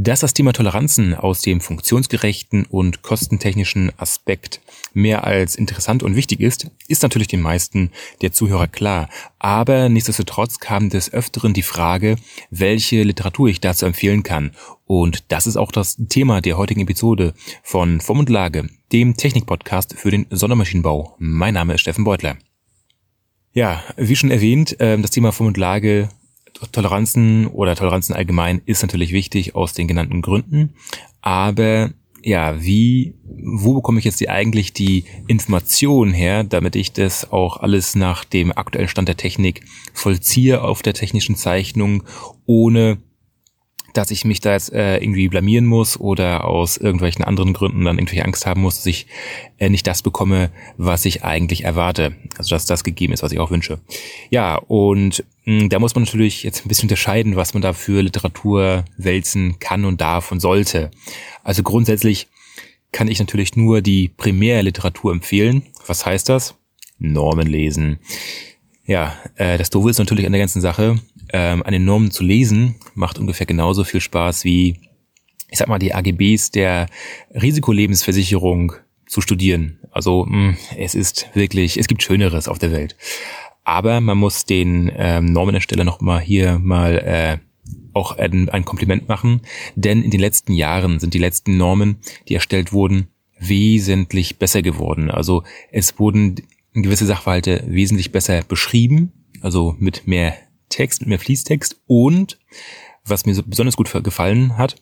Dass das Thema Toleranzen aus dem funktionsgerechten und kostentechnischen Aspekt mehr als interessant und wichtig ist, ist natürlich den meisten der Zuhörer klar. Aber nichtsdestotrotz kam des Öfteren die Frage, welche Literatur ich dazu empfehlen kann. Und das ist auch das Thema der heutigen Episode von Form und Lage, dem Technikpodcast für den Sondermaschinenbau. Mein Name ist Steffen Beutler. Ja, wie schon erwähnt, ähm, das Thema Form und Lage Toleranzen oder Toleranzen allgemein ist natürlich wichtig aus den genannten Gründen. Aber ja, wie, wo bekomme ich jetzt die eigentlich die Information her, damit ich das auch alles nach dem aktuellen Stand der Technik vollziehe auf der technischen Zeichnung, ohne dass ich mich da jetzt äh, irgendwie blamieren muss oder aus irgendwelchen anderen Gründen dann irgendwelche Angst haben muss, dass ich äh, nicht das bekomme, was ich eigentlich erwarte. Also dass das gegeben ist, was ich auch wünsche. Ja, und mh, hm, da muss man natürlich jetzt ein bisschen unterscheiden, was man da für Literatur wälzen kann und darf und sollte. Also grundsätzlich kann ich natürlich nur die Primärliteratur empfehlen. Was heißt das? Normen lesen. Ja, äh, das Doofe ist natürlich an der ganzen Sache, ähm, an Normen zu lesen, macht ungefähr genauso viel Spaß wie, ich sag mal, die AGBs der Risikolebensversicherung zu studieren. Also mh, hm, es ist wirklich, es gibt Schöneres auf der Welt. Aber man muss den ähm, Normenersteller noch mal hier mal äh, auch ein, ein Kompliment machen, denn in den letzten Jahren sind die letzten Normen, die erstellt wurden, wesentlich besser geworden. Also es wurden gewisse Sachverhalte wesentlich besser beschrieben, also mit mehr Text, mehr Fließtext und was mir so besonders gut gefallen hat,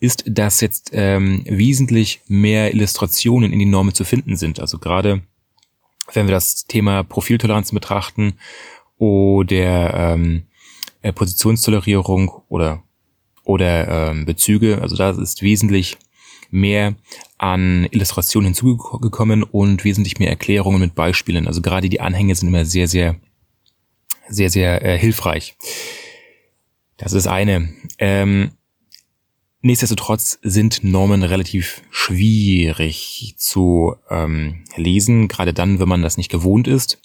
ist, dass jetzt ähm, wesentlich mehr Illustrationen in die Normen zu finden sind. Also gerade wenn wir das Thema Profiltoleranzen betrachten oder ähm, äh, Positionstolerierung oder oder ähm, Bezüge, also da ist wesentlich mehr an Illustrationen hinzugekommen und wesentlich mehr Erklärungen mit Beispielen. Also gerade die Anhänge sind immer sehr, sehr sehr, sehr äh, hilfreich. Das ist eine. Ähm, nichtsdestotrotz sind Normen relativ schwierig zu ähm, lesen, gerade dann, wenn man das nicht gewohnt ist.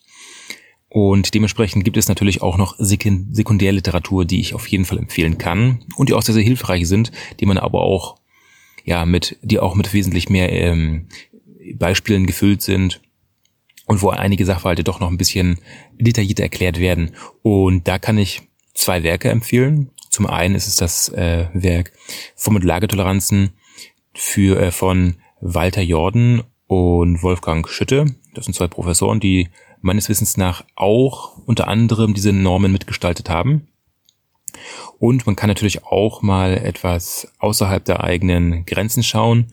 Und dementsprechend gibt es natürlich auch noch Sekundärliteratur, die ich auf jeden Fall empfehlen kann und die auch sehr, sehr hilfreich sind, die man aber auch, ja, mit, die auch mit wesentlich mehr ähm, Beispielen gefüllt sind und wo einige Sachverhalte doch noch ein bisschen detaillierter erklärt werden. Und da kann ich zwei Werke empfehlen. Zum einen ist es das äh, Werk Form- und Lagetoleranzen für, äh, von Walter Jordan und Wolfgang Schütte. Das sind zwei Professoren, die meines Wissens nach auch unter anderem diese Normen mitgestaltet haben. Und man kann natürlich auch mal etwas außerhalb der eigenen Grenzen schauen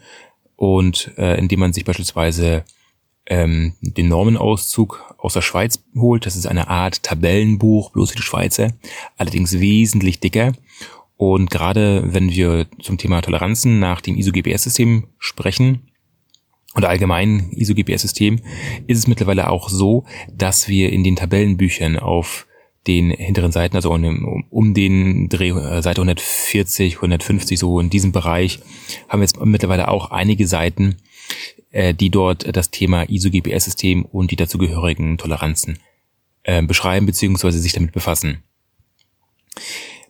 und äh, indem man sich beispielsweise ähm, den Normenauszug aus der Schweiz holt. Das ist eine Art Tabellenbuch, bloß für die Schweizer, allerdings wesentlich dicker. Und gerade wenn wir zum Thema Toleranzen nach dem ISO-GPS-System sprechen, oder allgemein ISO-GPS-System, ist es mittlerweile auch so, dass wir in den Tabellenbüchern auf den hinteren Seiten, also um, um den Dreh, äh, Seite 140, 150, so in diesem Bereich, haben wir jetzt mittlerweile auch einige Seiten, äh, die dort das Thema ISO-GPS-System und die dazugehörigen Toleranzen äh, beschreiben bzw. sich damit befassen.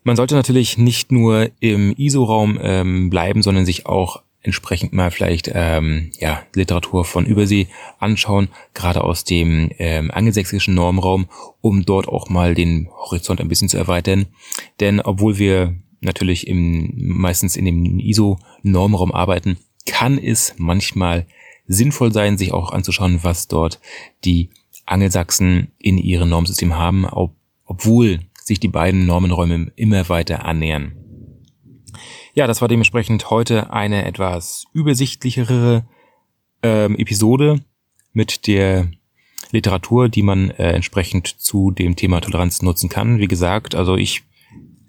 Man sollte natürlich nicht nur im ISO-Raum ähm, bleiben, sondern sich auch entsprechend mal vielleicht ähm, ja, Literatur von Übersee anschauen, gerade aus dem ähm, angelsächsischen Normraum, um dort auch mal den Horizont ein bisschen zu erweitern. Denn obwohl wir natürlich im, meistens in dem ISO-Normraum arbeiten, kann es manchmal sinnvoll sein, sich auch anzuschauen, was dort die Angelsachsen in ihrem Normsystem haben, ob, obwohl sich die beiden Normenräume immer weiter annähern. Ja, das war dementsprechend heute eine etwas übersichtlichere ähm, Episode mit der Literatur, die man äh, entsprechend zu dem Thema Toleranz nutzen kann. Wie gesagt, also ich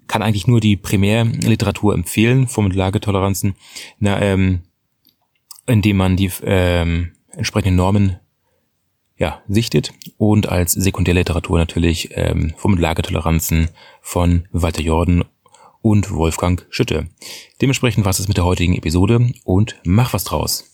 kann eigentlich nur die Primärliteratur empfehlen, Form- und Lagetoleranzen. Na, ähm, indem man die ähm, entsprechenden Normen ja, sichtet und als Sekundärliteratur natürlich ähm, vom Lagertoleranzen von Walter Jordan und Wolfgang Schütte. Dementsprechend war es mit der heutigen Episode und mach was draus.